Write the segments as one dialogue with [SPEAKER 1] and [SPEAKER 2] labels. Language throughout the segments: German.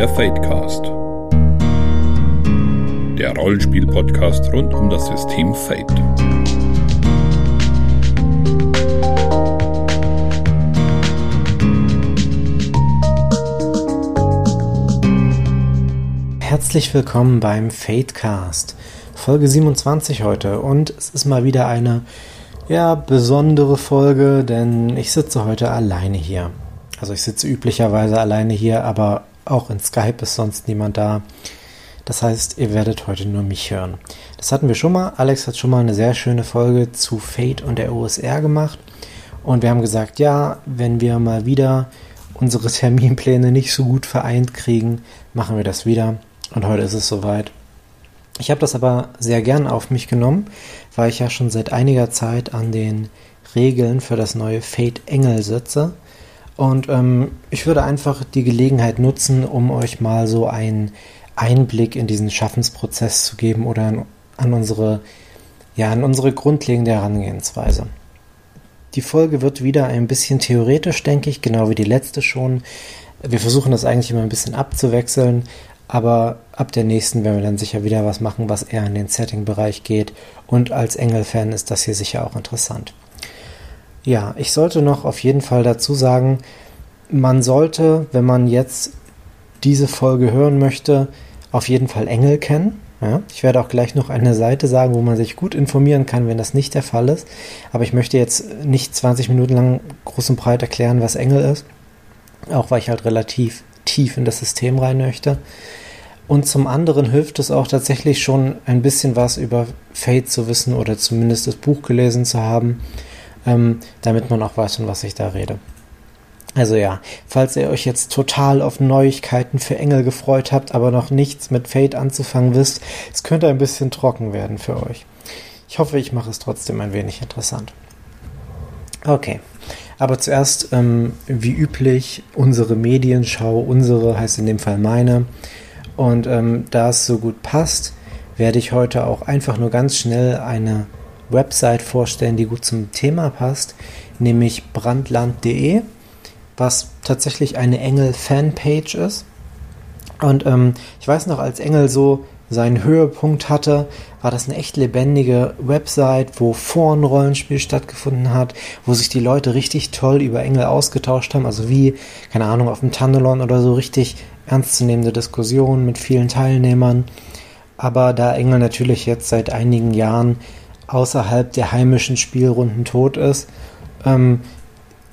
[SPEAKER 1] Der Fadecast. Der Rollenspiel-Podcast rund um das System Fate.
[SPEAKER 2] Herzlich willkommen beim Fadecast. Folge 27 heute und es ist mal wieder eine ja, besondere Folge, denn ich sitze heute alleine hier. Also ich sitze üblicherweise alleine hier, aber auch in Skype ist sonst niemand da. Das heißt, ihr werdet heute nur mich hören. Das hatten wir schon mal. Alex hat schon mal eine sehr schöne Folge zu Fate und der OSR gemacht. Und wir haben gesagt, ja, wenn wir mal wieder unsere Terminpläne nicht so gut vereint kriegen, machen wir das wieder. Und heute ist es soweit. Ich habe das aber sehr gern auf mich genommen, weil ich ja schon seit einiger Zeit an den Regeln für das neue Fate Engel sitze und ähm, ich würde einfach die Gelegenheit nutzen, um euch mal so einen Einblick in diesen Schaffensprozess zu geben oder an, an unsere, ja, an unsere grundlegende Herangehensweise. Die Folge wird wieder ein bisschen theoretisch, denke ich, genau wie die letzte schon. Wir versuchen das eigentlich immer ein bisschen abzuwechseln, aber ab der nächsten werden wir dann sicher wieder was machen, was eher in den Setting-Bereich geht. Und als Engel-Fan ist das hier sicher auch interessant. Ja, ich sollte noch auf jeden Fall dazu sagen, man sollte, wenn man jetzt diese Folge hören möchte, auf jeden Fall Engel kennen. Ja, ich werde auch gleich noch eine Seite sagen, wo man sich gut informieren kann, wenn das nicht der Fall ist. Aber ich möchte jetzt nicht 20 Minuten lang groß und breit erklären, was Engel ist. Auch weil ich halt relativ tief in das System rein möchte. Und zum anderen hilft es auch tatsächlich schon ein bisschen was über Fate zu wissen oder zumindest das Buch gelesen zu haben ähm, damit man auch weiß, von was ich da rede. Also ja, falls ihr euch jetzt total auf Neuigkeiten für Engel gefreut habt, aber noch nichts mit Fate anzufangen wisst, es könnte ein bisschen trocken werden für euch. Ich hoffe, ich mache es trotzdem ein wenig interessant. Okay, aber zuerst, ähm, wie üblich, unsere Medienschau, unsere heißt in dem Fall meine. Und ähm, da es so gut passt, werde ich heute auch einfach nur ganz schnell eine Website vorstellen, die gut zum Thema passt, nämlich brandland.de, was tatsächlich eine Engel-Fanpage ist. Und ähm, ich weiß noch, als Engel so seinen Höhepunkt hatte, war das eine echt lebendige Website, wo vor ein Rollenspiel stattgefunden hat, wo sich die Leute richtig toll über Engel ausgetauscht haben, also wie, keine Ahnung, auf dem Tunnelon oder so richtig ernstzunehmende Diskussionen mit vielen Teilnehmern. Aber da Engel natürlich jetzt seit einigen Jahren außerhalb der heimischen Spielrunden tot ist, ähm,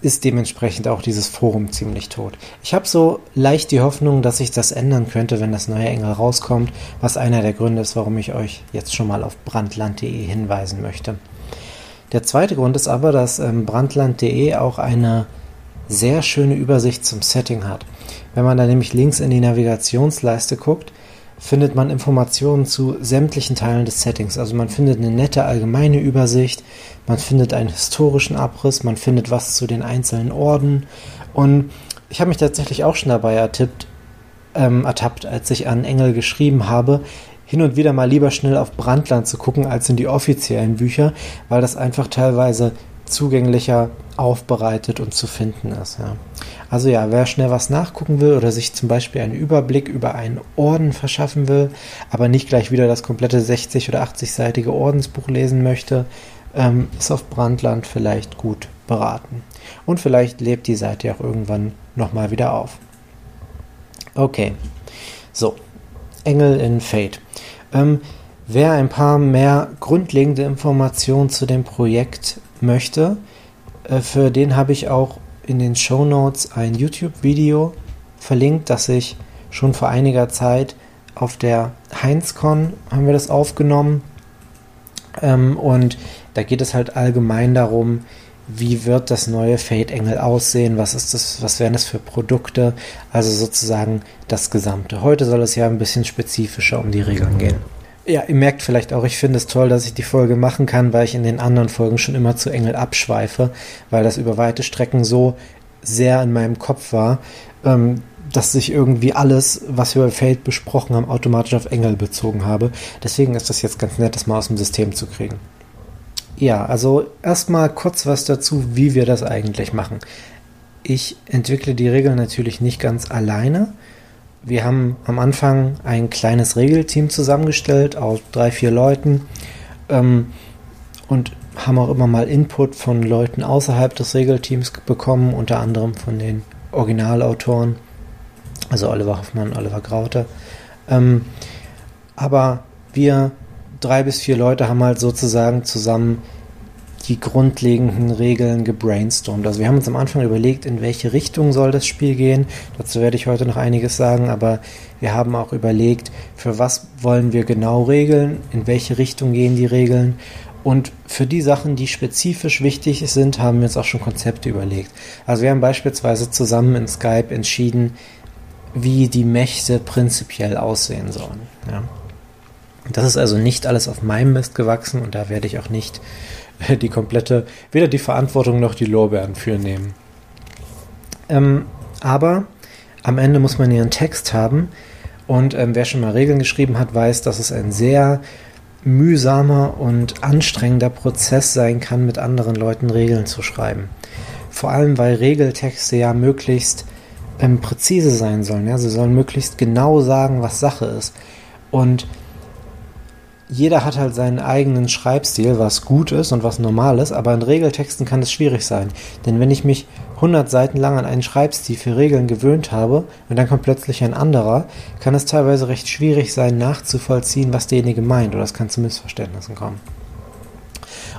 [SPEAKER 2] ist dementsprechend auch dieses Forum ziemlich tot. Ich habe so leicht die Hoffnung, dass sich das ändern könnte, wenn das neue Engel rauskommt, was einer der Gründe ist, warum ich euch jetzt schon mal auf brandland.de hinweisen möchte. Der zweite Grund ist aber, dass ähm, brandland.de auch eine sehr schöne Übersicht zum Setting hat. Wenn man da nämlich links in die Navigationsleiste guckt, findet man Informationen zu sämtlichen Teilen des Settings. Also man findet eine nette allgemeine Übersicht, man findet einen historischen Abriss, man findet was zu den einzelnen Orden. Und ich habe mich tatsächlich auch schon dabei ertippt, ähm, ertappt, als ich an Engel geschrieben habe, hin und wieder mal lieber schnell auf Brandland zu gucken als in die offiziellen Bücher, weil das einfach teilweise zugänglicher aufbereitet und zu finden ist. Ja. Also ja, wer schnell was nachgucken will oder sich zum Beispiel einen Überblick über einen Orden verschaffen will, aber nicht gleich wieder das komplette 60- oder 80-seitige Ordensbuch lesen möchte, ähm, ist auf Brandland vielleicht gut beraten. Und vielleicht lebt die Seite auch irgendwann nochmal wieder auf. Okay, so, Engel in Fate. Ähm, wer ein paar mehr grundlegende Informationen zu dem Projekt möchte, äh, für den habe ich auch in den Show Notes ein YouTube-Video verlinkt, das ich schon vor einiger Zeit auf der HeinzCon haben wir das aufgenommen. Ähm, und da geht es halt allgemein darum, wie wird das neue Fate Engel aussehen, was ist das, was wären das für Produkte, also sozusagen das Gesamte. Heute soll es ja ein bisschen spezifischer um die Regeln gehen. Ja, ihr merkt vielleicht auch, ich finde es toll, dass ich die Folge machen kann, weil ich in den anderen Folgen schon immer zu Engel abschweife, weil das über weite Strecken so sehr in meinem Kopf war, ähm, dass sich irgendwie alles, was wir bei Fate besprochen haben, automatisch auf Engel bezogen habe. Deswegen ist das jetzt ganz nett, das mal aus dem System zu kriegen. Ja, also erstmal kurz was dazu, wie wir das eigentlich machen. Ich entwickle die Regeln natürlich nicht ganz alleine, wir haben am Anfang ein kleines Regelteam zusammengestellt aus drei, vier Leuten ähm, und haben auch immer mal Input von Leuten außerhalb des Regelteams bekommen, unter anderem von den Originalautoren, also Oliver Hoffmann, Oliver Graute. Ähm, aber wir drei bis vier Leute haben halt sozusagen zusammen die grundlegenden Regeln gebrainstormt. Also wir haben uns am Anfang überlegt, in welche Richtung soll das Spiel gehen. Dazu werde ich heute noch einiges sagen, aber wir haben auch überlegt, für was wollen wir genau regeln, in welche Richtung gehen die Regeln. Und für die Sachen, die spezifisch wichtig sind, haben wir uns auch schon Konzepte überlegt. Also wir haben beispielsweise zusammen in Skype entschieden, wie die Mächte prinzipiell aussehen sollen. Ja. Das ist also nicht alles auf meinem Mist gewachsen und da werde ich auch nicht die komplette, weder die Verantwortung noch die Lorbeeren für nehmen. Ähm, aber am Ende muss man ja einen Text haben und ähm, wer schon mal Regeln geschrieben hat, weiß, dass es ein sehr mühsamer und anstrengender Prozess sein kann, mit anderen Leuten Regeln zu schreiben. Vor allem, weil Regeltexte ja möglichst ähm, präzise sein sollen. Ja? Sie sollen möglichst genau sagen, was Sache ist. Und jeder hat halt seinen eigenen Schreibstil, was gut ist und was normal ist, aber in Regeltexten kann es schwierig sein. Denn wenn ich mich 100 Seiten lang an einen Schreibstil für Regeln gewöhnt habe und dann kommt plötzlich ein anderer, kann es teilweise recht schwierig sein, nachzuvollziehen, was derjenige meint oder es kann zu Missverständnissen kommen.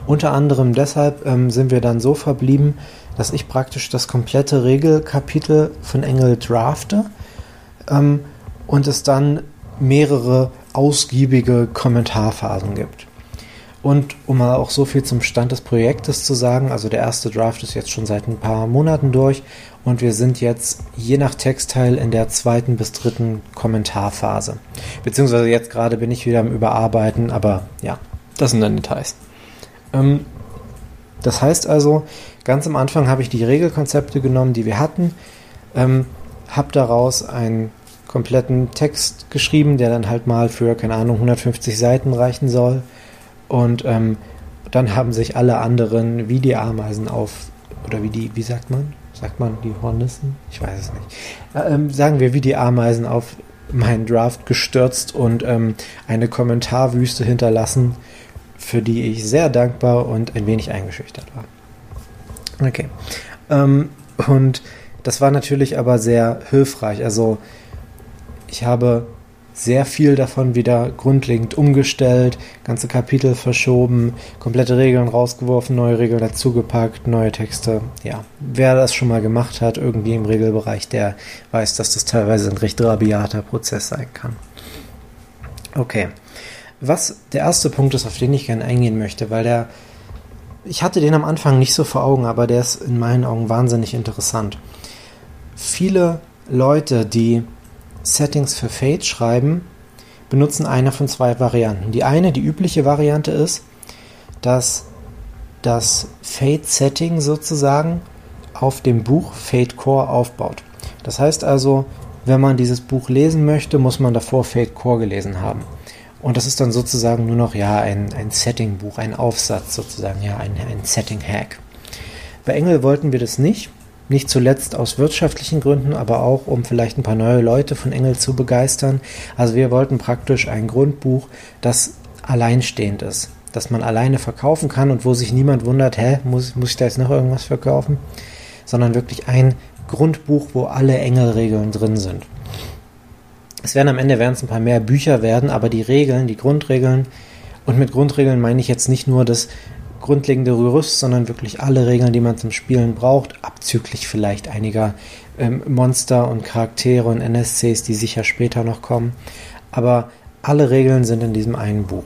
[SPEAKER 2] Unter anderem deshalb ähm, sind wir dann so verblieben, dass ich praktisch das komplette Regelkapitel von Engel drafte ähm, und es dann mehrere ausgiebige Kommentarphasen gibt. Und um mal auch so viel zum Stand des Projektes zu sagen, also der erste Draft ist jetzt schon seit ein paar Monaten durch und wir sind jetzt je nach Textteil in der zweiten bis dritten Kommentarphase. Beziehungsweise jetzt gerade bin ich wieder am Überarbeiten, aber ja, das sind dann Details. Ähm, das heißt also, ganz am Anfang habe ich die Regelkonzepte genommen, die wir hatten, ähm, habe daraus ein kompletten Text geschrieben, der dann halt mal für, keine Ahnung, 150 Seiten reichen soll. Und ähm, dann haben sich alle anderen wie die Ameisen auf, oder wie die, wie sagt man? Sagt man die Hornissen? Ich weiß es nicht. Äh, ähm, sagen wir wie die Ameisen auf meinen Draft gestürzt und ähm, eine Kommentarwüste hinterlassen, für die ich sehr dankbar und ein wenig eingeschüchtert war. Okay. Ähm, und das war natürlich aber sehr hilfreich. Also ich habe sehr viel davon wieder grundlegend umgestellt, ganze Kapitel verschoben, komplette Regeln rausgeworfen, neue Regeln dazugepackt, neue Texte. Ja, wer das schon mal gemacht hat, irgendwie im Regelbereich, der weiß, dass das teilweise ein recht rabiater Prozess sein kann. Okay, was der erste Punkt ist, auf den ich gerne eingehen möchte, weil der, ich hatte den am Anfang nicht so vor Augen, aber der ist in meinen Augen wahnsinnig interessant. Viele Leute, die Settings für Fade schreiben, benutzen eine von zwei Varianten. Die eine, die übliche Variante ist, dass das Fade-Setting sozusagen auf dem Buch Fade Core aufbaut. Das heißt also, wenn man dieses Buch lesen möchte, muss man davor Fade Core gelesen haben. Und das ist dann sozusagen nur noch ja ein, ein Setting-Buch, ein Aufsatz sozusagen, ja ein, ein Setting-Hack. Bei Engel wollten wir das nicht. Nicht zuletzt aus wirtschaftlichen Gründen, aber auch um vielleicht ein paar neue Leute von Engel zu begeistern. Also wir wollten praktisch ein Grundbuch, das alleinstehend ist, das man alleine verkaufen kann und wo sich niemand wundert, hä, muss, muss ich da jetzt noch irgendwas verkaufen? Sondern wirklich ein Grundbuch, wo alle Engelregeln drin sind. Es werden am Ende werden es ein paar mehr Bücher werden, aber die Regeln, die Grundregeln, und mit Grundregeln meine ich jetzt nicht nur das grundlegende Gerüst, sondern wirklich alle Regeln, die man zum Spielen braucht, abzüglich vielleicht einiger ähm, Monster und Charaktere und NSCs, die sicher später noch kommen. Aber alle Regeln sind in diesem einen Buch.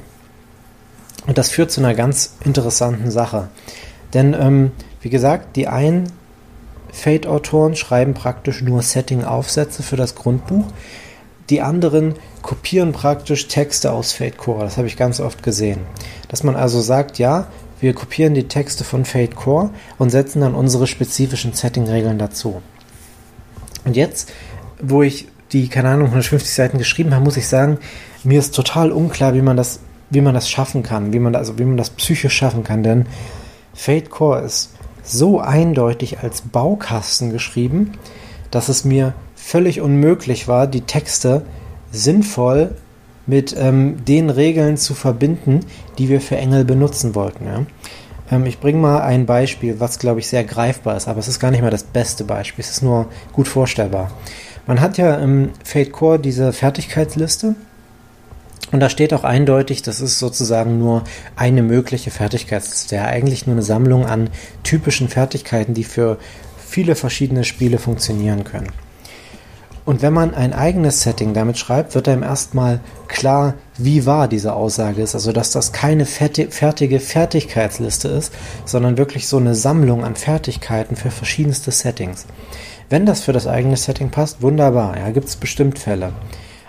[SPEAKER 2] Und das führt zu einer ganz interessanten Sache. Denn, ähm, wie gesagt, die einen Fate-Autoren schreiben praktisch nur Setting-Aufsätze für das Grundbuch. Die anderen kopieren praktisch Texte aus Fate Core. Das habe ich ganz oft gesehen. Dass man also sagt, ja, wir kopieren die Texte von Fate Core und setzen dann unsere spezifischen Setting-Regeln dazu. Und jetzt, wo ich die, keine Ahnung, 150 Seiten geschrieben habe, muss ich sagen, mir ist total unklar, wie man das, wie man das schaffen kann, wie man, also wie man das psychisch schaffen kann, denn Fate Core ist so eindeutig als Baukasten geschrieben, dass es mir völlig unmöglich war, die Texte sinnvoll mit ähm, den Regeln zu verbinden, die wir für Engel benutzen wollten. Ja? Ähm, ich bringe mal ein Beispiel, was glaube ich sehr greifbar ist, aber es ist gar nicht mal das beste Beispiel, es ist nur gut vorstellbar. Man hat ja im Fate Core diese Fertigkeitsliste und da steht auch eindeutig, das ist sozusagen nur eine mögliche Fertigkeitsliste, ja eigentlich nur eine Sammlung an typischen Fertigkeiten, die für viele verschiedene Spiele funktionieren können. Und wenn man ein eigenes Setting damit schreibt, wird einem erstmal klar, wie wahr diese Aussage ist. Also, dass das keine fertige Fertigkeitsliste ist, sondern wirklich so eine Sammlung an Fertigkeiten für verschiedenste Settings. Wenn das für das eigene Setting passt, wunderbar. Ja, gibt es bestimmt Fälle.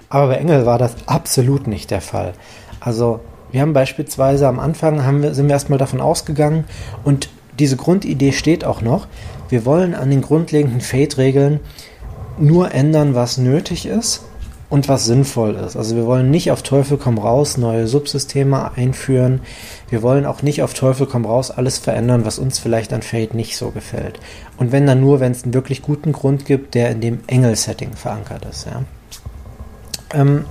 [SPEAKER 2] Aber bei Engel war das absolut nicht der Fall. Also, wir haben beispielsweise am Anfang haben wir, sind wir erstmal davon ausgegangen und diese Grundidee steht auch noch. Wir wollen an den grundlegenden Fate-Regeln nur ändern, was nötig ist und was sinnvoll ist. Also wir wollen nicht auf Teufel komm raus neue Subsysteme einführen. Wir wollen auch nicht auf Teufel komm raus alles verändern, was uns vielleicht an Fate nicht so gefällt. Und wenn dann nur, wenn es einen wirklich guten Grund gibt, der in dem Engel-Setting verankert ist. Ja. Ähm,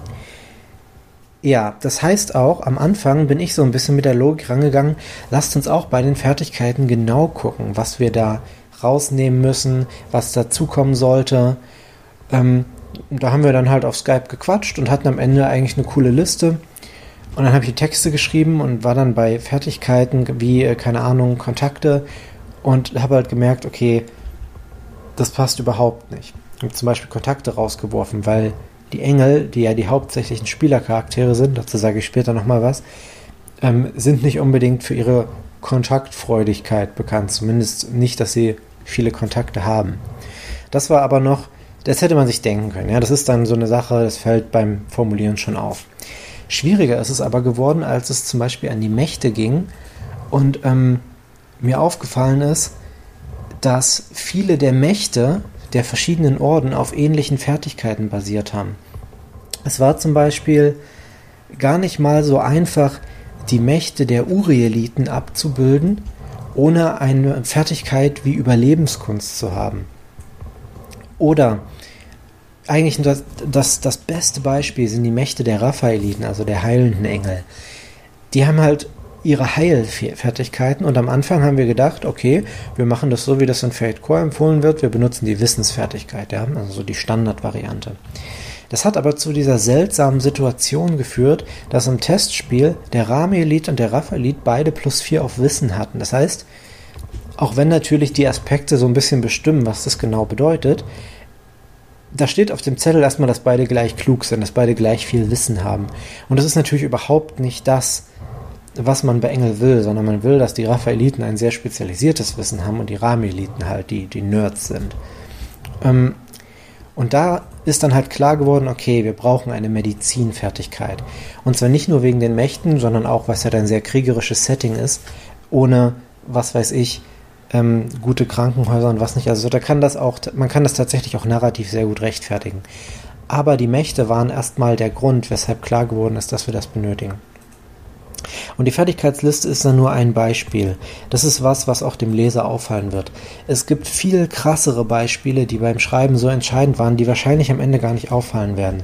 [SPEAKER 2] ja, das heißt auch, am Anfang bin ich so ein bisschen mit der Logik rangegangen, lasst uns auch bei den Fertigkeiten genau gucken, was wir da rausnehmen müssen, was dazukommen sollte. Ähm, da haben wir dann halt auf Skype gequatscht und hatten am Ende eigentlich eine coole Liste. Und dann habe ich die Texte geschrieben und war dann bei Fertigkeiten wie, äh, keine Ahnung, Kontakte und habe halt gemerkt, okay, das passt überhaupt nicht. Ich habe zum Beispiel Kontakte rausgeworfen, weil die Engel, die ja die hauptsächlichen Spielercharaktere sind, dazu sage ich später nochmal was, ähm, sind nicht unbedingt für ihre Kontaktfreudigkeit bekannt. Zumindest nicht, dass sie viele Kontakte haben. Das war aber noch das hätte man sich denken können. Ja, das ist dann so eine Sache, das fällt beim Formulieren schon auf. Schwieriger ist es aber geworden, als es zum Beispiel an die Mächte ging und ähm, mir aufgefallen ist, dass viele der Mächte der verschiedenen Orden auf ähnlichen Fertigkeiten basiert haben. Es war zum Beispiel gar nicht mal so einfach, die Mächte der Urieliten abzubilden, ohne eine Fertigkeit wie Überlebenskunst zu haben. Oder eigentlich das, das, das beste Beispiel sind die Mächte der Raphaeliten, also der heilenden Engel. Die haben halt ihre Heilfertigkeiten und am Anfang haben wir gedacht, okay, wir machen das so, wie das in Fate Core empfohlen wird, wir benutzen die Wissensfertigkeit, ja, also so die Standardvariante. Das hat aber zu dieser seltsamen Situation geführt, dass im Testspiel der Rameelit und der Raphaelit beide plus 4 auf Wissen hatten. Das heißt, auch wenn natürlich die Aspekte so ein bisschen bestimmen, was das genau bedeutet, da steht auf dem Zettel erstmal, dass beide gleich klug sind, dass beide gleich viel Wissen haben. Und das ist natürlich überhaupt nicht das, was man bei Engel will, sondern man will, dass die Raphaeliten ein sehr spezialisiertes Wissen haben und die Rami-Eliten halt die, die Nerds sind. Ähm, und da ist dann halt klar geworden, okay, wir brauchen eine Medizinfertigkeit. Und zwar nicht nur wegen den Mächten, sondern auch, was ja halt ein sehr kriegerisches Setting ist, ohne, was weiß ich, ähm, gute Krankenhäuser und was nicht. Also da kann das auch, man kann das tatsächlich auch narrativ sehr gut rechtfertigen. Aber die Mächte waren erstmal der Grund, weshalb klar geworden ist, dass wir das benötigen. Und die Fertigkeitsliste ist dann nur ein Beispiel. Das ist was, was auch dem Leser auffallen wird. Es gibt viel krassere Beispiele, die beim Schreiben so entscheidend waren, die wahrscheinlich am Ende gar nicht auffallen werden.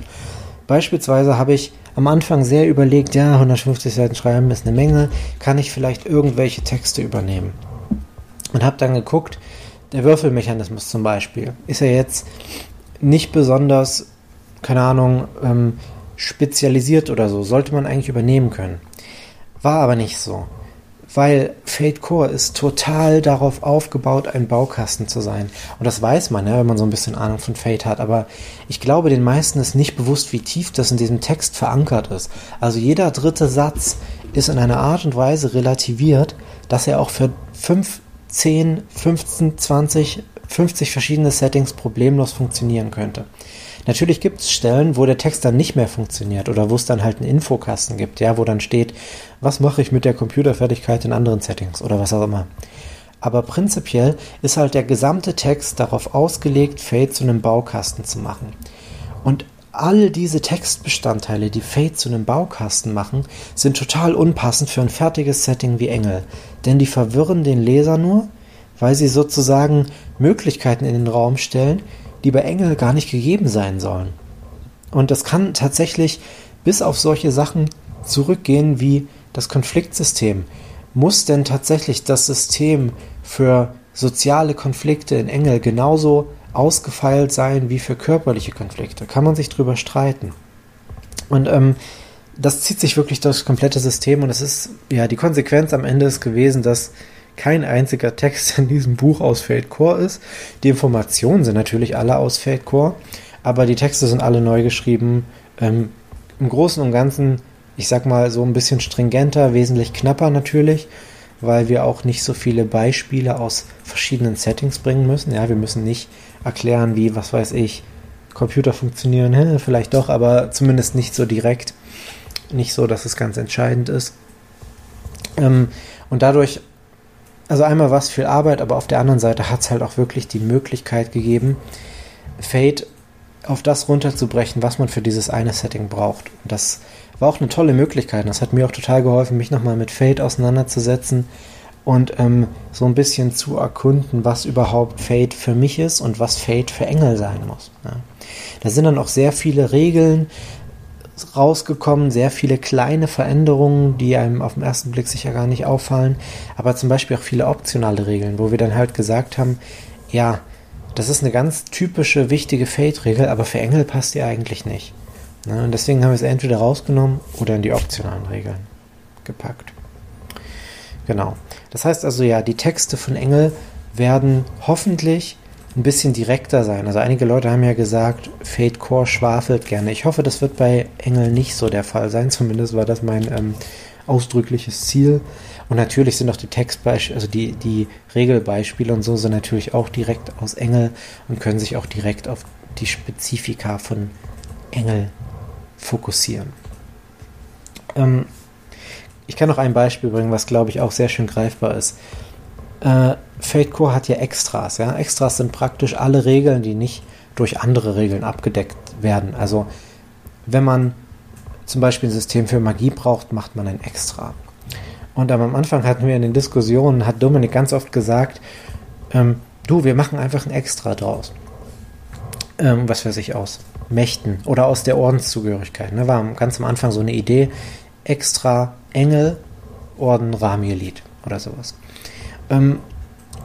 [SPEAKER 2] Beispielsweise habe ich am Anfang sehr überlegt, ja, 150 Seiten schreiben ist eine Menge, kann ich vielleicht irgendwelche Texte übernehmen? und habe dann geguckt, der Würfelmechanismus zum Beispiel, ist ja jetzt nicht besonders, keine Ahnung, ähm, spezialisiert oder so, sollte man eigentlich übernehmen können. War aber nicht so, weil Fate Core ist total darauf aufgebaut, ein Baukasten zu sein. Und das weiß man, ja, wenn man so ein bisschen Ahnung von Fate hat. Aber ich glaube, den meisten ist nicht bewusst, wie tief das in diesem Text verankert ist. Also jeder dritte Satz ist in einer Art und Weise relativiert, dass er auch für fünf 10, 15, 20, 50 verschiedene Settings problemlos funktionieren könnte. Natürlich gibt es Stellen, wo der Text dann nicht mehr funktioniert oder wo es dann halt einen Infokasten gibt, ja, wo dann steht, was mache ich mit der Computerfertigkeit in anderen Settings oder was auch immer. Aber prinzipiell ist halt der gesamte Text darauf ausgelegt, Fate zu einem Baukasten zu machen. Und all diese Textbestandteile, die Fate zu einem Baukasten machen, sind total unpassend für ein fertiges Setting wie Engel. Denn die verwirren den Leser nur, weil sie sozusagen Möglichkeiten in den Raum stellen, die bei Engel gar nicht gegeben sein sollen. Und das kann tatsächlich bis auf solche Sachen zurückgehen wie das Konfliktsystem. Muss denn tatsächlich das System für soziale Konflikte in Engel genauso ausgefeilt sein wie für körperliche Konflikte? Kann man sich drüber streiten. Und ähm, das zieht sich wirklich durch das komplette System und es ist, ja, die Konsequenz am Ende ist gewesen, dass kein einziger Text in diesem Buch aus Fate Core ist. Die Informationen sind natürlich alle aus Fate Core, aber die Texte sind alle neu geschrieben. Ähm, Im Großen und Ganzen, ich sag mal, so ein bisschen stringenter, wesentlich knapper natürlich, weil wir auch nicht so viele Beispiele aus verschiedenen Settings bringen müssen. Ja, wir müssen nicht erklären, wie, was weiß ich, Computer funktionieren, hä, vielleicht doch, aber zumindest nicht so direkt. Nicht so, dass es ganz entscheidend ist. Ähm, und dadurch, also einmal war es viel Arbeit, aber auf der anderen Seite hat es halt auch wirklich die Möglichkeit gegeben, Fate auf das runterzubrechen, was man für dieses eine Setting braucht. Und das war auch eine tolle Möglichkeit. Das hat mir auch total geholfen, mich nochmal mit Fate auseinanderzusetzen und ähm, so ein bisschen zu erkunden, was überhaupt Fate für mich ist und was Fate für Engel sein muss. Ja. Da sind dann auch sehr viele Regeln, rausgekommen, sehr viele kleine Veränderungen, die einem auf den ersten Blick sicher gar nicht auffallen, aber zum Beispiel auch viele optionale Regeln, wo wir dann halt gesagt haben, ja, das ist eine ganz typische, wichtige Fate-Regel, aber für Engel passt die eigentlich nicht. Ne? Und deswegen haben wir es entweder rausgenommen oder in die optionalen Regeln gepackt. Genau. Das heißt also ja, die Texte von Engel werden hoffentlich ein bisschen direkter sein. Also einige Leute haben ja gesagt, Fate Core schwafelt gerne. Ich hoffe, das wird bei Engel nicht so der Fall sein. Zumindest war das mein ähm, ausdrückliches Ziel. Und natürlich sind auch die Textbeispiele, also die, die Regelbeispiele und so sind natürlich auch direkt aus Engel und können sich auch direkt auf die Spezifika von Engel fokussieren. Ähm, ich kann noch ein Beispiel bringen, was glaube ich auch sehr schön greifbar ist. Äh, Fate Core hat ja Extras. Ja? Extras sind praktisch alle Regeln, die nicht durch andere Regeln abgedeckt werden. Also wenn man zum Beispiel ein System für Magie braucht, macht man ein Extra. Und am Anfang hatten wir in den Diskussionen, hat Dominik ganz oft gesagt, ähm, du, wir machen einfach ein Extra draus. Ähm, was weiß ich, aus Mächten oder aus der Ordenszugehörigkeit. Ne? War ganz am Anfang so eine Idee, Extra Engel, Orden Ramielit oder sowas. Ähm,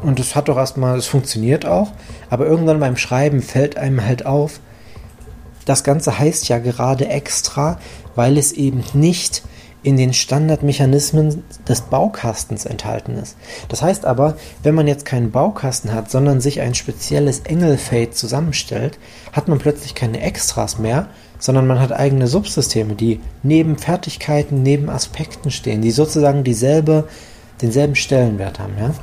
[SPEAKER 2] und es hat doch erstmal, es funktioniert auch, aber irgendwann beim Schreiben fällt einem halt auf, das Ganze heißt ja gerade extra, weil es eben nicht in den Standardmechanismen des Baukastens enthalten ist. Das heißt aber, wenn man jetzt keinen Baukasten hat, sondern sich ein spezielles Engelfade zusammenstellt, hat man plötzlich keine Extras mehr, sondern man hat eigene Subsysteme, die neben Fertigkeiten, neben Aspekten stehen, die sozusagen dieselbe denselben Stellenwert haben. Ja?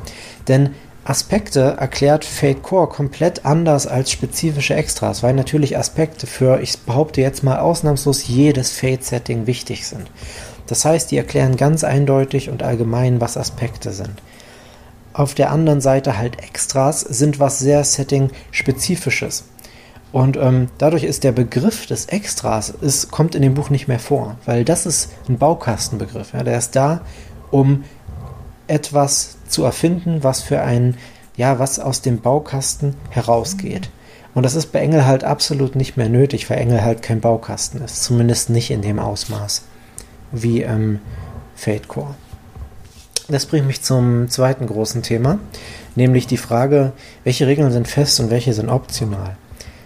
[SPEAKER 2] Denn Aspekte erklärt Fate Core komplett anders als spezifische Extras, weil natürlich Aspekte für, ich behaupte jetzt mal ausnahmslos jedes Fate-Setting wichtig sind. Das heißt, die erklären ganz eindeutig und allgemein, was Aspekte sind. Auf der anderen Seite halt Extras sind was sehr Setting-spezifisches. Und ähm, dadurch ist der Begriff des Extras, ist, kommt in dem Buch nicht mehr vor, weil das ist ein Baukastenbegriff. Ja, der ist da, um etwas zu erfinden, was für ein, ja, was aus dem Baukasten herausgeht. Und das ist bei Engel halt absolut nicht mehr nötig, weil Engel halt kein Baukasten ist. Zumindest nicht in dem Ausmaß wie ähm, Fate Core. Das bringt mich zum zweiten großen Thema, nämlich die Frage, welche Regeln sind fest und welche sind optional.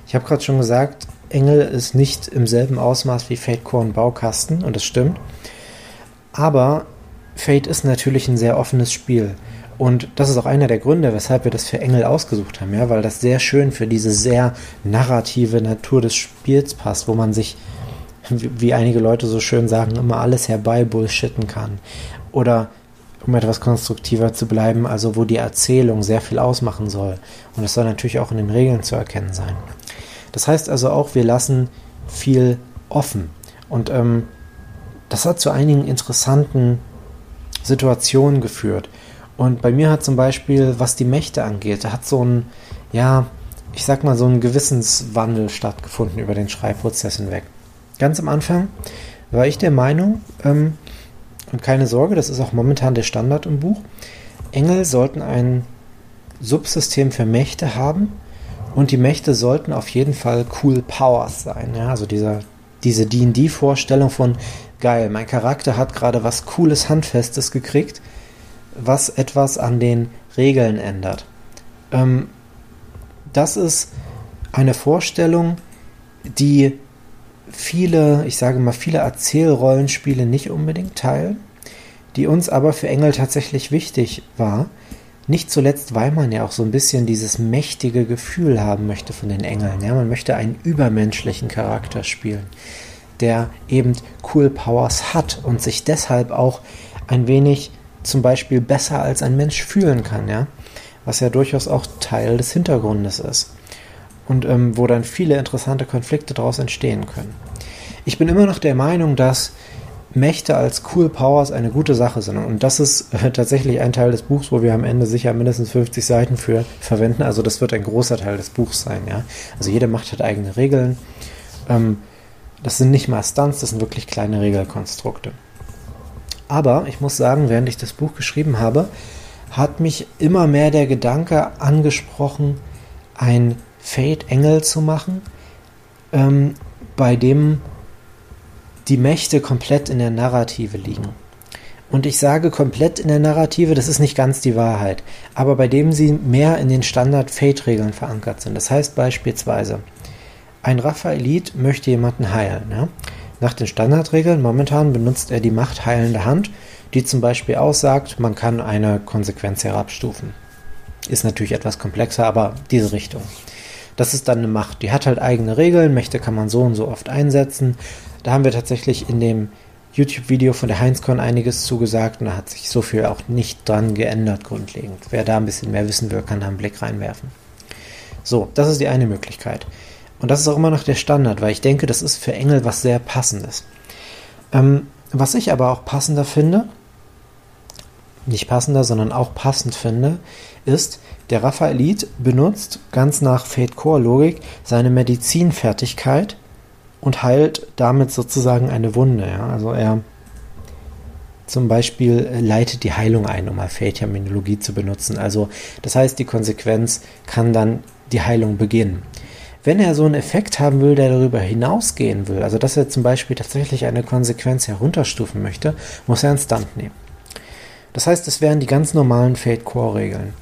[SPEAKER 2] Ich habe gerade schon gesagt, Engel ist nicht im selben Ausmaß wie Fate Core ein Baukasten und das stimmt. Aber Fate ist natürlich ein sehr offenes Spiel. Und das ist auch einer der Gründe, weshalb wir das für Engel ausgesucht haben, ja, weil das sehr schön für diese sehr narrative Natur des Spiels passt, wo man sich, wie einige Leute so schön sagen, immer alles herbei bullshitten kann. Oder um etwas konstruktiver zu bleiben, also wo die Erzählung sehr viel ausmachen soll. Und das soll natürlich auch in den Regeln zu erkennen sein. Das heißt also auch, wir lassen viel offen. Und ähm, das hat zu einigen interessanten Situationen geführt. Und bei mir hat zum Beispiel, was die Mächte angeht, da hat so ein, ja, ich sag mal, so ein Gewissenswandel stattgefunden über den Schreibprozess hinweg. Ganz am Anfang war ich der Meinung, ähm, und keine Sorge, das ist auch momentan der Standard im Buch, Engel sollten ein Subsystem für Mächte haben, Und die Mächte sollten auf jeden Fall cool Powers sein. Ja? Also dieser, diese DD-Vorstellung von geil, mein Charakter hat gerade was Cooles, Handfestes gekriegt, was etwas an den Regeln ändert. Ähm, das ist eine Vorstellung, die viele, ich sage mal, viele Erzählrollenspiele nicht unbedingt teilen, die uns aber für Engel tatsächlich wichtig war. Nicht zuletzt, weil man ja auch so ein bisschen dieses mächtige Gefühl haben möchte von den Engeln. Ja, man möchte einen übermenschlichen Charakter spielen, der eben cool Powers hat und sich deshalb auch ein wenig zum Beispiel besser als ein Mensch fühlen kann, ja. Was ja durchaus auch Teil des Hintergrundes ist. Und ähm, wo dann viele interessante Konflikte daraus entstehen können. Ich bin immer noch der Meinung, dass Mächte als Cool Powers eine gute Sache sind. Und das ist äh, tatsächlich ein Teil des Buchs, wo wir am Ende sicher mindestens 50 Seiten für verwenden. Also das wird ein großer Teil des Buchs sein, ja. Also jede Macht hat eigene Regeln. Ähm, das sind nicht mal Stunts, das sind wirklich kleine Regelkonstrukte. Aber ich muss sagen, während ich das Buch geschrieben habe, hat mich immer mehr der Gedanke angesprochen, ein Fate-Engel zu machen, ähm, bei dem die Mächte komplett in der Narrative liegen. Und ich sage komplett in der Narrative, das ist nicht ganz die Wahrheit, aber bei dem sie mehr in den Standard-Fate-Regeln verankert sind. Das heißt beispielsweise, ein Raphaelit möchte jemanden heilen. Ja? Nach den Standardregeln momentan benutzt er die Macht heilende Hand, die zum Beispiel aussagt, man kann eine Konsequenz herabstufen. Ist natürlich etwas komplexer, aber diese Richtung. Das ist dann eine Macht, die hat halt eigene Regeln, Mächte kann man so und so oft einsetzen. Da haben wir tatsächlich in dem YouTube-Video von der Heinzcon einiges zugesagt und da hat sich so viel auch nicht dran geändert grundlegend. Wer da ein bisschen mehr wissen will, kann da einen Blick reinwerfen. So, das ist die eine Möglichkeit. Und das ist auch immer noch der Standard, weil ich denke, das ist für Engel was sehr Passendes. Ähm, was ich aber auch passender finde, nicht passender, sondern auch passend finde, ist, der Raphaelit benutzt ganz nach Fate Core Logik seine Medizinfertigkeit und heilt damit sozusagen eine Wunde. Ja? Also er zum Beispiel leitet die Heilung ein, um mal Fate-Terminologie zu benutzen. Also das heißt, die Konsequenz kann dann die Heilung beginnen. Wenn er so einen Effekt haben will, der darüber hinausgehen will, also dass er zum Beispiel tatsächlich eine Konsequenz herunterstufen möchte, muss er einen Stunt nehmen. Das heißt, es wären die ganz normalen Fate-Core-Regeln.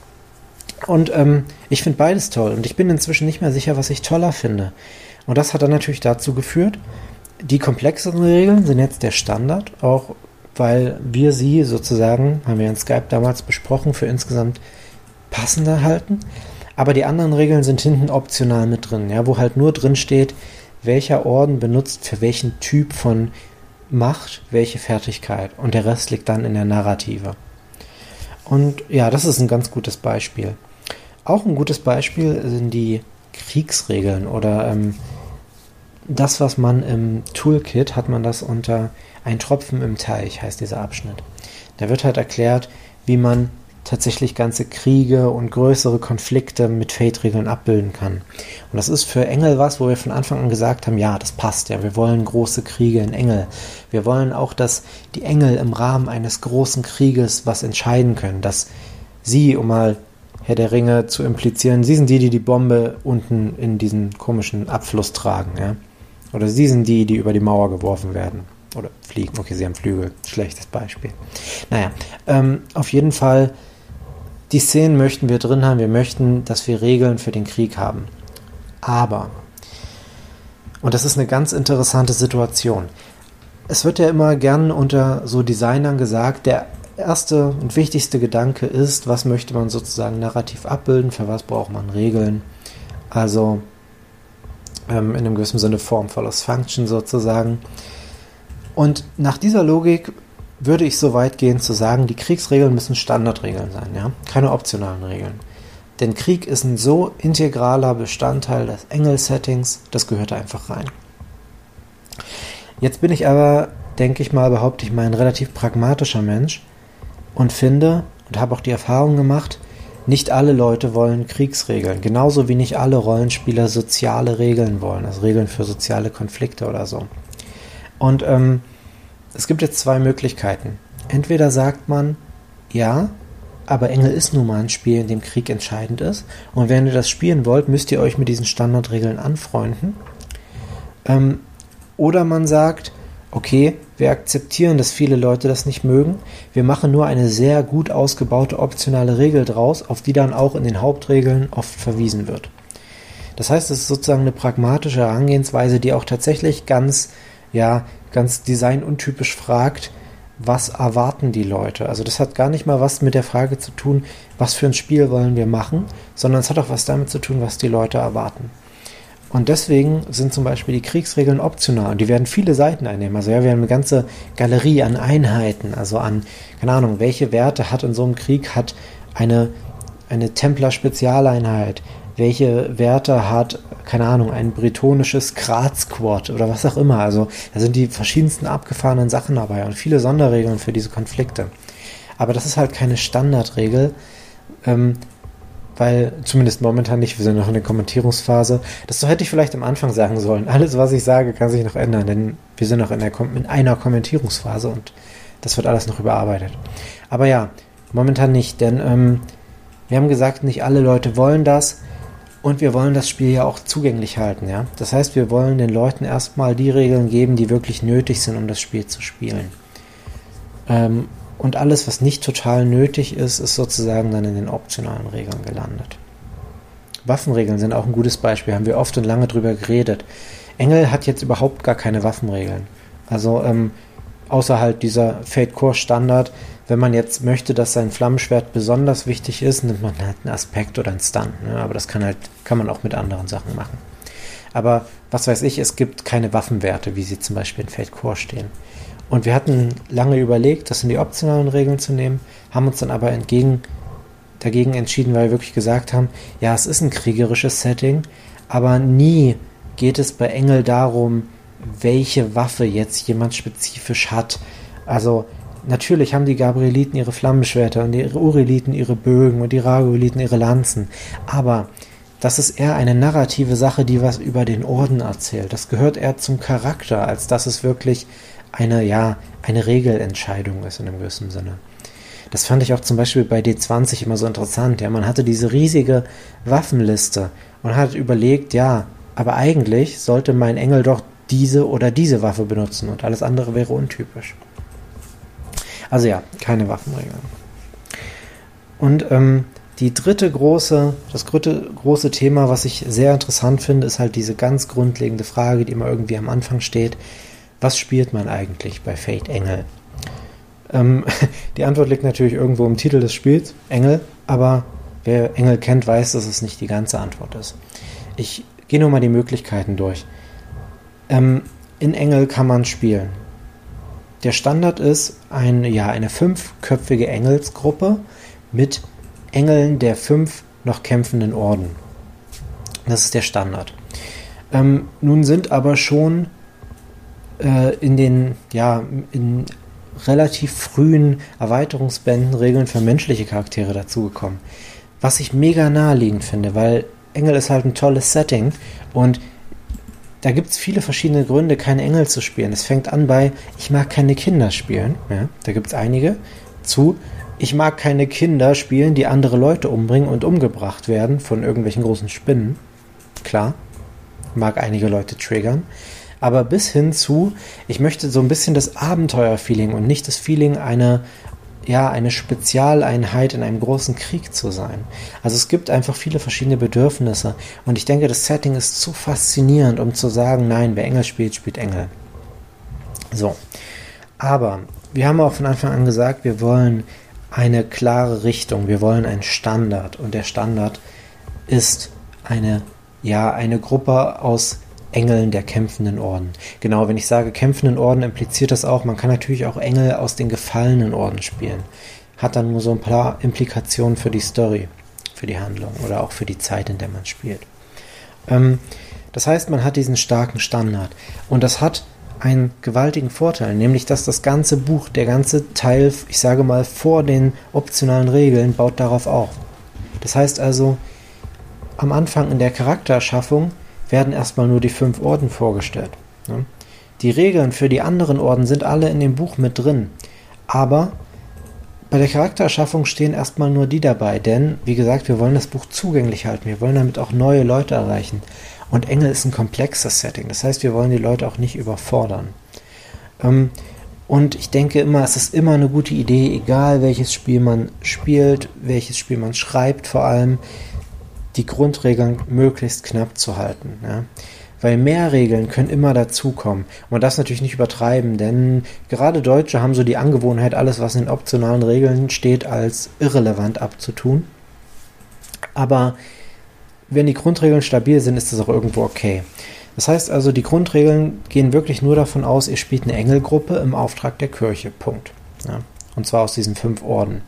[SPEAKER 2] Und ähm, ich finde beides toll und ich bin inzwischen nicht mehr sicher, was ich toller finde. Und das hat dann natürlich dazu geführt, die komplexeren Regeln sind jetzt der Standard, auch weil wir sie sozusagen, haben wir in Skype damals besprochen, für insgesamt passender halten. Aber die anderen Regeln sind hinten optional mit drin, ja, wo halt nur drin steht, welcher Orden benutzt für welchen Typ von Macht welche Fertigkeit. Und der Rest liegt dann in der Narrative. Und ja, das ist ein ganz gutes Beispiel. Auch ein gutes Beispiel sind die Kriegsregeln oder ähm, das, was man im Toolkit hat man das unter ein Tropfen im Teich, heißt dieser Abschnitt. Da wird halt erklärt, wie man tatsächlich ganze Kriege und größere Konflikte mit Fate-Regeln abbilden kann. Und das ist für Engel was, wo wir von Anfang an gesagt haben, ja, das passt ja, wir wollen große Kriege in Engel. Wir wollen auch, dass die Engel im Rahmen eines großen Krieges was entscheiden können, dass sie, um mal Herr der Ringe zu implizieren, sie sind die, die die Bombe unten in diesen komischen Abfluss tragen, ja. Oder sie sind die, die über die Mauer geworfen werden. Oder fliegen. Okay, sie haben Flügel. Schlechtes Beispiel. Naja, ähm, auf jeden Fall die Szenen möchten wir drin haben. Wir möchten, dass wir Regeln für den Krieg haben. Aber, und das ist eine ganz interessante Situation. Es wird ja immer gern unter so Designern gesagt, der erste und wichtigste Gedanke ist, was möchte man sozusagen narrativ abbilden, für was braucht man Regeln. Also ähm, in einem gewissen Sinne Form follows Function sozusagen. Und nach dieser Logik würde ich so weit gehen zu sagen, die Kriegsregeln müssen Standardregeln sein, ja, keine optionalen Regeln. Denn Krieg ist ein so integraler Bestandteil des Engel-Settings, das gehört einfach rein. Jetzt bin ich aber, denke ich mal, behaupte ich mal, ein relativ pragmatischer Mensch und finde und habe auch die Erfahrung gemacht, nicht alle Leute wollen Kriegsregeln, genauso wie nicht alle Rollenspieler soziale Regeln wollen, also Regeln für soziale Konflikte oder so. Und ähm, es gibt jetzt zwei Möglichkeiten. Entweder sagt man, ja, aber Engel ist nun mal ein Spiel, in dem Krieg entscheidend ist. Und wenn ihr das spielen wollt, müsst ihr euch mit diesen Standardregeln anfreunden. Ähm, oder man sagt, okay, wir akzeptieren, dass viele Leute das nicht mögen. Wir machen nur eine sehr gut ausgebaute optionale Regel draus, auf die dann auch in den Hauptregeln oft verwiesen wird. Das heißt, es ist sozusagen eine pragmatische Herangehensweise, die auch tatsächlich ganz, ja, ganz designuntypisch fragt, was erwarten die Leute? Also das hat gar nicht mal was mit der Frage zu tun, was für ein Spiel wollen wir machen, sondern es hat auch was damit zu tun, was die Leute erwarten. Und deswegen sind zum Beispiel die Kriegsregeln optional und die werden viele Seiten einnehmen. Also ja, wir haben eine ganze Galerie an Einheiten, also an, keine Ahnung, welche Werte hat in so einem Krieg, hat eine, eine Templer-Spezialeinheit, welche Werte hat, keine Ahnung, ein bretonisches Graz-Squad oder was auch immer. Also da sind die verschiedensten abgefahrenen Sachen dabei und viele Sonderregeln für diese Konflikte. Aber das ist halt keine Standardregel, ähm, weil zumindest momentan nicht, wir sind noch in der Kommentierungsphase. Das hätte ich vielleicht am Anfang sagen sollen. Alles, was ich sage, kann sich noch ändern, denn wir sind noch in, der, in einer Kommentierungsphase und das wird alles noch überarbeitet. Aber ja, momentan nicht, denn ähm, wir haben gesagt, nicht alle Leute wollen das. Und wir wollen das Spiel ja auch zugänglich halten, ja. Das heißt, wir wollen den Leuten erstmal die Regeln geben, die wirklich nötig sind, um das Spiel zu spielen. Ähm, und alles, was nicht total nötig ist, ist sozusagen dann in den optionalen Regeln gelandet. Waffenregeln sind auch ein gutes Beispiel, haben wir oft und lange drüber geredet. Engel hat jetzt überhaupt gar keine Waffenregeln. Also ähm, außerhalb dieser Fate Core Standard wenn man jetzt möchte, dass sein Flammenschwert besonders wichtig ist, nimmt man halt einen Aspekt oder einen Stunt. Ne? Aber das kann halt, kann man auch mit anderen Sachen machen. Aber was weiß ich, es gibt keine Waffenwerte, wie sie zum Beispiel in Fate stehen. Und wir hatten lange überlegt, das in die optionalen Regeln zu nehmen, haben uns dann aber entgegen, dagegen entschieden, weil wir wirklich gesagt haben, ja, es ist ein kriegerisches Setting, aber nie geht es bei Engel darum, welche Waffe jetzt jemand spezifisch hat. Also Natürlich haben die Gabrieliten ihre Flammenschwerter und die Ureliten ihre Bögen und die Ragoeliten ihre Lanzen. Aber das ist eher eine narrative Sache, die was über den Orden erzählt. Das gehört eher zum Charakter, als dass es wirklich eine, ja, eine Regelentscheidung ist in einem gewissen Sinne. Das fand ich auch zum Beispiel bei D20 immer so interessant. Ja, man hatte diese riesige Waffenliste und hat überlegt, ja, aber eigentlich sollte mein Engel doch diese oder diese Waffe benutzen und alles andere wäre untypisch. Also ja, keine Waffenregeln. Und ähm, die dritte große, das dritte große Thema, was ich sehr interessant finde, ist halt diese ganz grundlegende Frage, die immer irgendwie am Anfang steht. Was spielt man eigentlich bei Fate Engel? Ähm, die Antwort liegt natürlich irgendwo im Titel des Spiels, Engel, aber wer Engel kennt, weiß, dass es nicht die ganze Antwort ist. Ich gehe nur mal die Möglichkeiten durch. Ähm, in Engel kann man spielen. Der Standard ist ein, ja, eine fünfköpfige Engelsgruppe mit Engeln der fünf noch kämpfenden Orden. Das ist der Standard. Ähm, nun sind aber schon äh, in den, ja, in relativ frühen Erweiterungsbänden Regeln für menschliche Charaktere dazugekommen. Was ich mega naheliegend finde, weil Engel ist halt ein tolles Setting und da gibt es viele verschiedene Gründe, keine Engel zu spielen. Es fängt an bei, ich mag keine Kinder spielen. Ja, da gibt es einige. Zu, ich mag keine Kinder spielen, die andere Leute umbringen und umgebracht werden von irgendwelchen großen Spinnen. Klar, mag einige Leute triggern. Aber bis hin zu, ich möchte so ein bisschen das Abenteuerfeeling und nicht das Feeling einer ja, eine Spezialeinheit in einem großen Krieg zu sein. Also es gibt einfach viele verschiedene Bedürfnisse und ich denke, das Setting ist zu faszinierend, um zu sagen, nein, wer Engel spielt, spielt Engel. So, aber wir haben auch von Anfang an gesagt, wir wollen eine klare Richtung, wir wollen einen Standard und der Standard ist eine, ja, eine Gruppe aus Engeln der kämpfenden Orden. Genau, wenn ich sage kämpfenden Orden, impliziert das auch, man kann natürlich auch Engel aus den gefallenen Orden spielen. Hat dann nur so ein paar Implikationen für die Story, für die Handlung oder auch für die Zeit, in der man spielt. Ähm, das heißt, man hat diesen starken Standard. Und das hat einen gewaltigen Vorteil, nämlich dass das ganze Buch, der ganze Teil, ich sage mal, vor den optionalen Regeln baut darauf auf. Das heißt also, am Anfang in der Charaktererschaffung werden erstmal nur die fünf Orden vorgestellt. Die Regeln für die anderen Orden sind alle in dem Buch mit drin. Aber bei der Charaktererschaffung stehen erstmal nur die dabei, denn wie gesagt, wir wollen das Buch zugänglich halten, wir wollen damit auch neue Leute erreichen. Und Engel ist ein komplexes Setting, das heißt, wir wollen die Leute auch nicht überfordern. Ähm, und ich denke immer, es ist immer eine gute Idee, egal welches Spiel man spielt, welches Spiel man schreibt, vor allem die Grundregeln möglichst knapp zu halten. Ja? Weil mehr Regeln können immer dazukommen. Und man darf natürlich nicht übertreiben, denn gerade Deutsche haben so die Angewohnheit, alles, was in optionalen Regeln steht, als irrelevant abzutun. Aber wenn die Grundregeln stabil sind, ist das auch irgendwo okay. Das heißt also, die Grundregeln gehen wirklich nur davon aus, ihr spielt eine Engelgruppe im Auftrag der Kirche. Punkt. Ja? Und zwar aus diesen fünf Orden.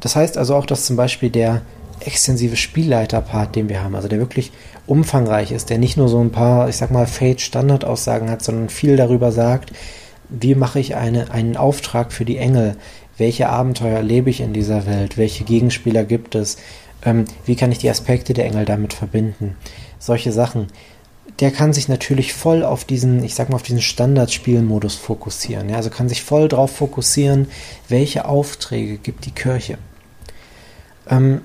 [SPEAKER 2] Das heißt also auch, dass zum Beispiel der extensive Spielleiter-Part, den wir haben, also der wirklich umfangreich ist, der nicht nur so ein paar, ich sag mal, Fate-Standardaussagen hat, sondern viel darüber sagt, wie mache ich eine, einen Auftrag für die Engel, welche Abenteuer lebe ich in dieser Welt, welche Gegenspieler gibt es, ähm, wie kann ich die Aspekte der Engel damit verbinden, solche Sachen. Der kann sich natürlich voll auf diesen, ich sag mal, auf diesen Standardspielmodus fokussieren. Ja? Also kann sich voll darauf fokussieren, welche Aufträge gibt die Kirche. Ähm,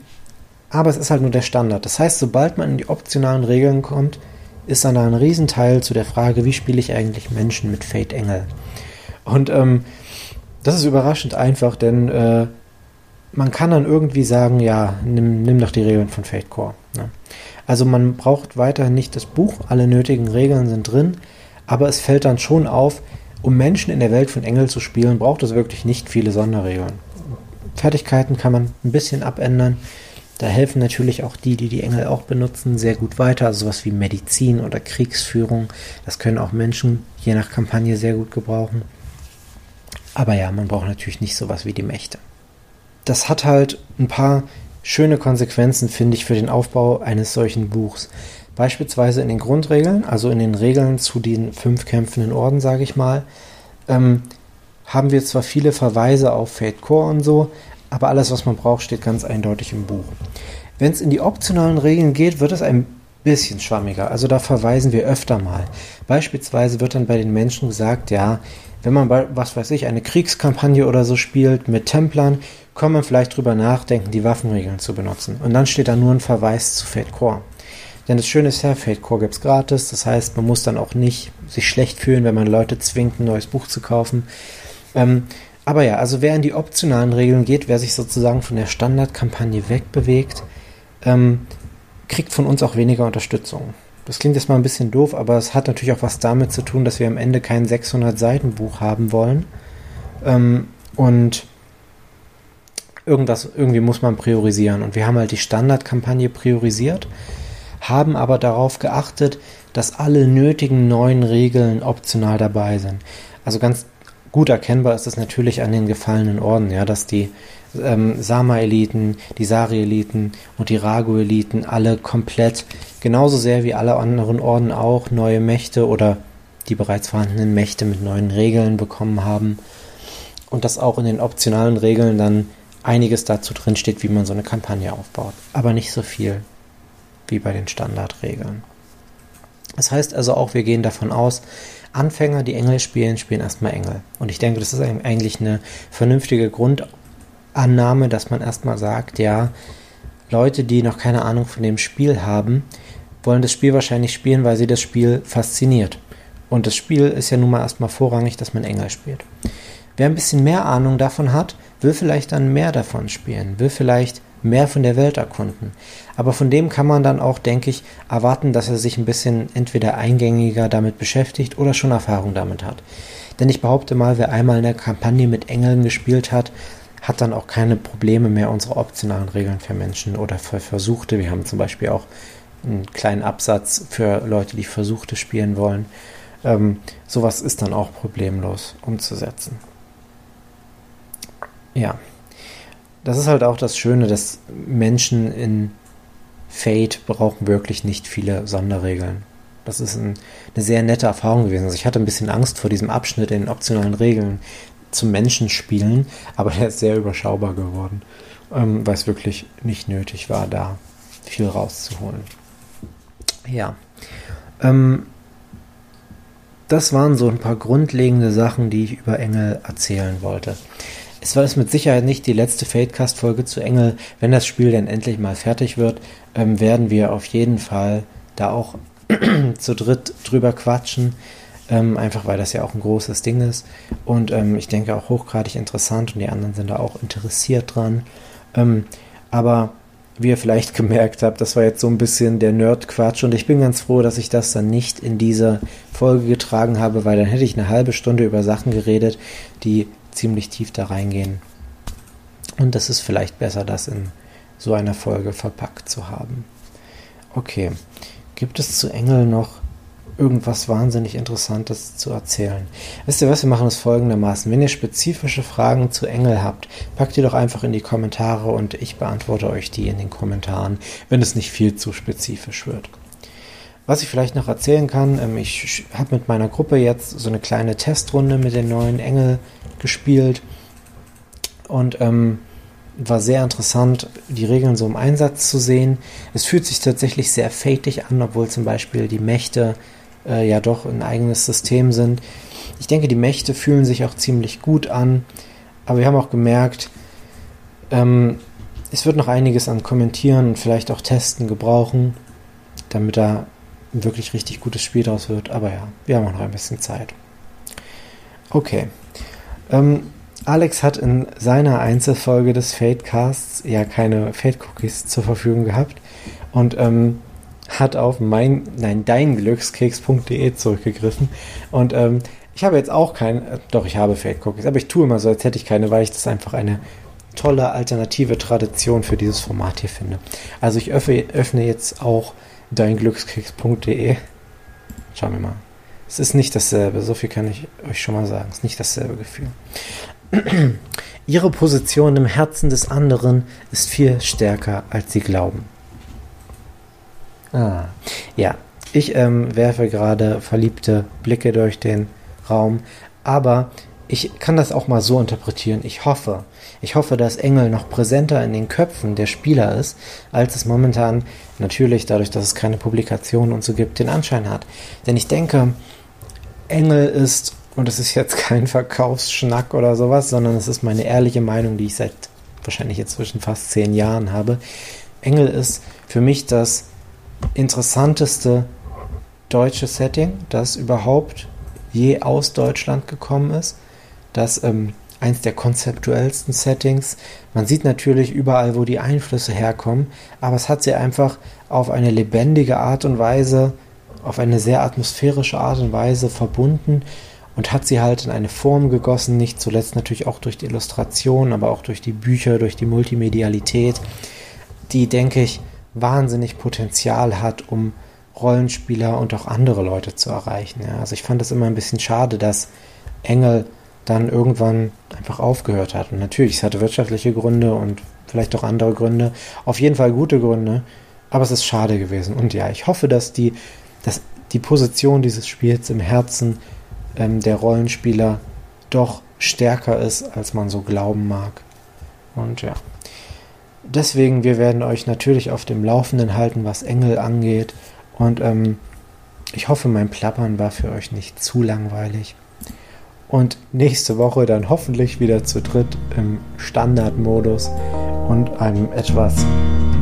[SPEAKER 2] aber es ist halt nur der Standard. Das heißt, sobald man in die optionalen Regeln kommt, ist dann da ein Riesenteil zu der Frage, wie spiele ich eigentlich Menschen mit Fate Engel? Und ähm, das ist überraschend einfach, denn äh, man kann dann irgendwie sagen, ja, nimm, nimm doch die Regeln von Fate Core. Ne? Also man braucht weiterhin nicht das Buch, alle nötigen Regeln sind drin, aber es fällt dann schon auf, um Menschen in der Welt von Engel zu spielen, braucht es wirklich nicht viele Sonderregeln. Fertigkeiten kann man ein bisschen abändern, da helfen natürlich auch die, die die Engel auch benutzen, sehr gut weiter. Also sowas wie Medizin oder Kriegsführung. Das können auch Menschen je nach Kampagne sehr gut gebrauchen. Aber ja, man braucht natürlich nicht sowas wie die Mächte. Das hat halt ein paar schöne Konsequenzen, finde ich, für den Aufbau eines solchen Buchs. Beispielsweise in den Grundregeln, also in den Regeln zu den fünf kämpfenden Orden, sage ich mal, ähm, haben wir zwar viele Verweise auf Fate Core und so, aber alles, was man braucht, steht ganz eindeutig im Buch. Wenn es in die optionalen Regeln geht, wird es ein bisschen schwammiger. Also da verweisen wir öfter mal. Beispielsweise wird dann bei den Menschen gesagt, ja, wenn man bei, was weiß ich, eine Kriegskampagne oder so spielt mit Templern, kann man vielleicht drüber nachdenken, die Waffenregeln zu benutzen. Und dann steht da nur ein Verweis zu Fate Core. Denn das Schöne ist ja, Fate Core gibt es gratis. Das heißt, man muss dann auch nicht sich schlecht fühlen, wenn man Leute zwingt, ein neues Buch zu kaufen. Ähm, aber ja, also wer in die optionalen Regeln geht, wer sich sozusagen von der Standardkampagne wegbewegt, ähm, kriegt von uns auch weniger Unterstützung. Das klingt jetzt mal ein bisschen doof, aber es hat natürlich auch was damit zu tun, dass wir am Ende kein 600 Seiten Buch haben wollen. Ähm, und irgendwas, irgendwie muss man priorisieren. Und wir haben halt die Standardkampagne priorisiert, haben aber darauf geachtet, dass alle nötigen neuen Regeln optional dabei sind. Also ganz Gut erkennbar ist es natürlich an den gefallenen Orden, ja, dass die ähm, Sama-Eliten, die Sari-Eliten und die Ragu-Eliten alle komplett, genauso sehr wie alle anderen Orden auch, neue Mächte oder die bereits vorhandenen Mächte mit neuen Regeln bekommen haben. Und dass auch in den optionalen Regeln dann einiges dazu drin steht, wie man so eine Kampagne aufbaut. Aber nicht so viel wie bei den Standardregeln. Das heißt also auch, wir gehen davon aus, Anfänger, die Engel spielen, spielen erstmal Engel. Und ich denke, das ist eigentlich eine vernünftige Grundannahme, dass man erstmal sagt, ja, Leute, die noch keine Ahnung von dem Spiel haben, wollen das Spiel wahrscheinlich spielen, weil sie das Spiel fasziniert. Und das Spiel ist ja nun mal erstmal vorrangig, dass man Engel spielt. Wer ein bisschen mehr Ahnung davon hat, will vielleicht dann mehr davon spielen, will vielleicht mehr von der Welt erkunden. Aber von dem kann man dann auch, denke ich, erwarten, dass er sich ein bisschen entweder eingängiger damit beschäftigt oder schon Erfahrung damit hat. Denn ich behaupte mal, wer einmal in der Kampagne mit Engeln gespielt hat, hat dann auch keine Probleme mehr, unsere optionalen Regeln für Menschen oder für Versuchte. Wir haben zum Beispiel auch einen kleinen Absatz für Leute, die Versuchte spielen wollen. Ähm, sowas ist dann auch problemlos umzusetzen. Ja das ist halt auch das Schöne, dass Menschen in Fate brauchen wirklich nicht viele Sonderregeln. Das ist ein, eine sehr nette Erfahrung gewesen. Also ich hatte ein bisschen Angst vor diesem Abschnitt in den optionalen Regeln zum Menschenspielen, aber der ist sehr überschaubar geworden, ähm, weil es wirklich nicht nötig war, da viel rauszuholen. Ja. Ähm, das waren so ein paar grundlegende Sachen, die ich über Engel erzählen wollte. Es war es mit Sicherheit nicht die letzte Fadecast-Folge zu Engel. Wenn das Spiel dann endlich mal fertig wird, ähm, werden wir auf jeden Fall da auch zu dritt drüber quatschen. Ähm, einfach weil das ja auch ein großes Ding ist. Und ähm, ich denke auch hochgradig interessant und die anderen sind da auch interessiert dran. Ähm, aber wie ihr vielleicht gemerkt habt, das war jetzt so ein bisschen der Nerd-Quatsch und ich bin ganz froh, dass ich das dann nicht in diese Folge getragen habe, weil dann hätte ich eine halbe Stunde über Sachen geredet, die ziemlich tief da reingehen. Und das ist vielleicht besser, das in so einer Folge verpackt zu haben. Okay, gibt es zu Engel noch irgendwas wahnsinnig Interessantes zu erzählen. Wisst ihr was, wir machen es folgendermaßen. Wenn ihr spezifische Fragen zu Engel habt, packt die doch einfach in die Kommentare und ich beantworte euch die in den Kommentaren, wenn es nicht viel zu spezifisch wird. Was ich vielleicht noch erzählen kann, ähm, ich habe mit meiner Gruppe jetzt so eine kleine Testrunde mit den neuen Engel gespielt und ähm, war sehr interessant, die Regeln so im Einsatz zu sehen. Es fühlt sich tatsächlich sehr fatig an, obwohl zum Beispiel die Mächte äh, ja doch ein eigenes System sind. Ich denke, die Mächte fühlen sich auch ziemlich gut an, aber wir haben auch gemerkt, ähm, es wird noch einiges an Kommentieren und vielleicht auch Testen gebrauchen, damit da ein wirklich richtig gutes Spiel draus wird. Aber ja, wir haben auch noch ein bisschen Zeit. Okay. Ähm, Alex hat in seiner Einzelfolge des Fadecasts ja keine Fade-Cookies zur Verfügung gehabt. Und ähm, hat auf mein, nein, deinglückskeks.de zurückgegriffen. Und ähm, ich habe jetzt auch kein, äh, doch, ich habe Fake Cookies, aber ich tue immer so, als hätte ich keine, weil ich das einfach eine tolle alternative Tradition für dieses Format hier finde. Also ich öffne, öffne jetzt auch deinglückskeks.de. Schauen wir mal. Es ist nicht dasselbe, so viel kann ich euch schon mal sagen. Es ist nicht dasselbe Gefühl. Ihre Position im Herzen des anderen ist viel stärker, als Sie glauben. Ah, ja. Ich ähm, werfe gerade verliebte Blicke durch den Raum, aber ich kann das auch mal so interpretieren. Ich hoffe, ich hoffe, dass Engel noch präsenter in den Köpfen der Spieler ist, als es momentan natürlich dadurch, dass es keine Publikation und so gibt, den Anschein hat. Denn ich denke, Engel ist, und es ist jetzt kein Verkaufsschnack oder sowas, sondern es ist meine ehrliche Meinung, die ich seit wahrscheinlich jetzt zwischen fast zehn Jahren habe. Engel ist für mich das interessanteste deutsche Setting, das überhaupt je aus Deutschland gekommen ist. Das ähm, eins der konzeptuellsten Settings. Man sieht natürlich überall, wo die Einflüsse herkommen, aber es hat sie einfach auf eine lebendige Art und Weise, auf eine sehr atmosphärische Art und Weise verbunden und hat sie halt in eine Form gegossen, nicht zuletzt natürlich auch durch die Illustration, aber auch durch die Bücher, durch die Multimedialität, die, denke ich, wahnsinnig Potenzial hat, um Rollenspieler und auch andere Leute zu erreichen. Ja. Also ich fand es immer ein bisschen schade, dass Engel dann irgendwann einfach aufgehört hat. Und natürlich, es hatte wirtschaftliche Gründe und vielleicht auch andere Gründe, auf jeden Fall gute Gründe, aber es ist schade gewesen. Und ja, ich hoffe, dass die, dass die Position dieses Spiels im Herzen ähm, der Rollenspieler doch stärker ist, als man so glauben mag. Und ja. Deswegen, wir werden euch natürlich auf dem Laufenden halten, was Engel angeht. Und ähm, ich hoffe, mein Plappern war für euch nicht zu langweilig. Und nächste Woche dann hoffentlich wieder zu dritt im Standardmodus und einem etwas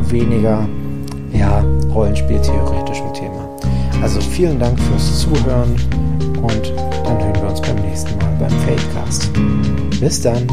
[SPEAKER 2] weniger ja, Rollenspieltheoretischen Thema. Also vielen Dank fürs Zuhören und dann hören wir uns beim nächsten Mal beim Fadecast. Bis dann!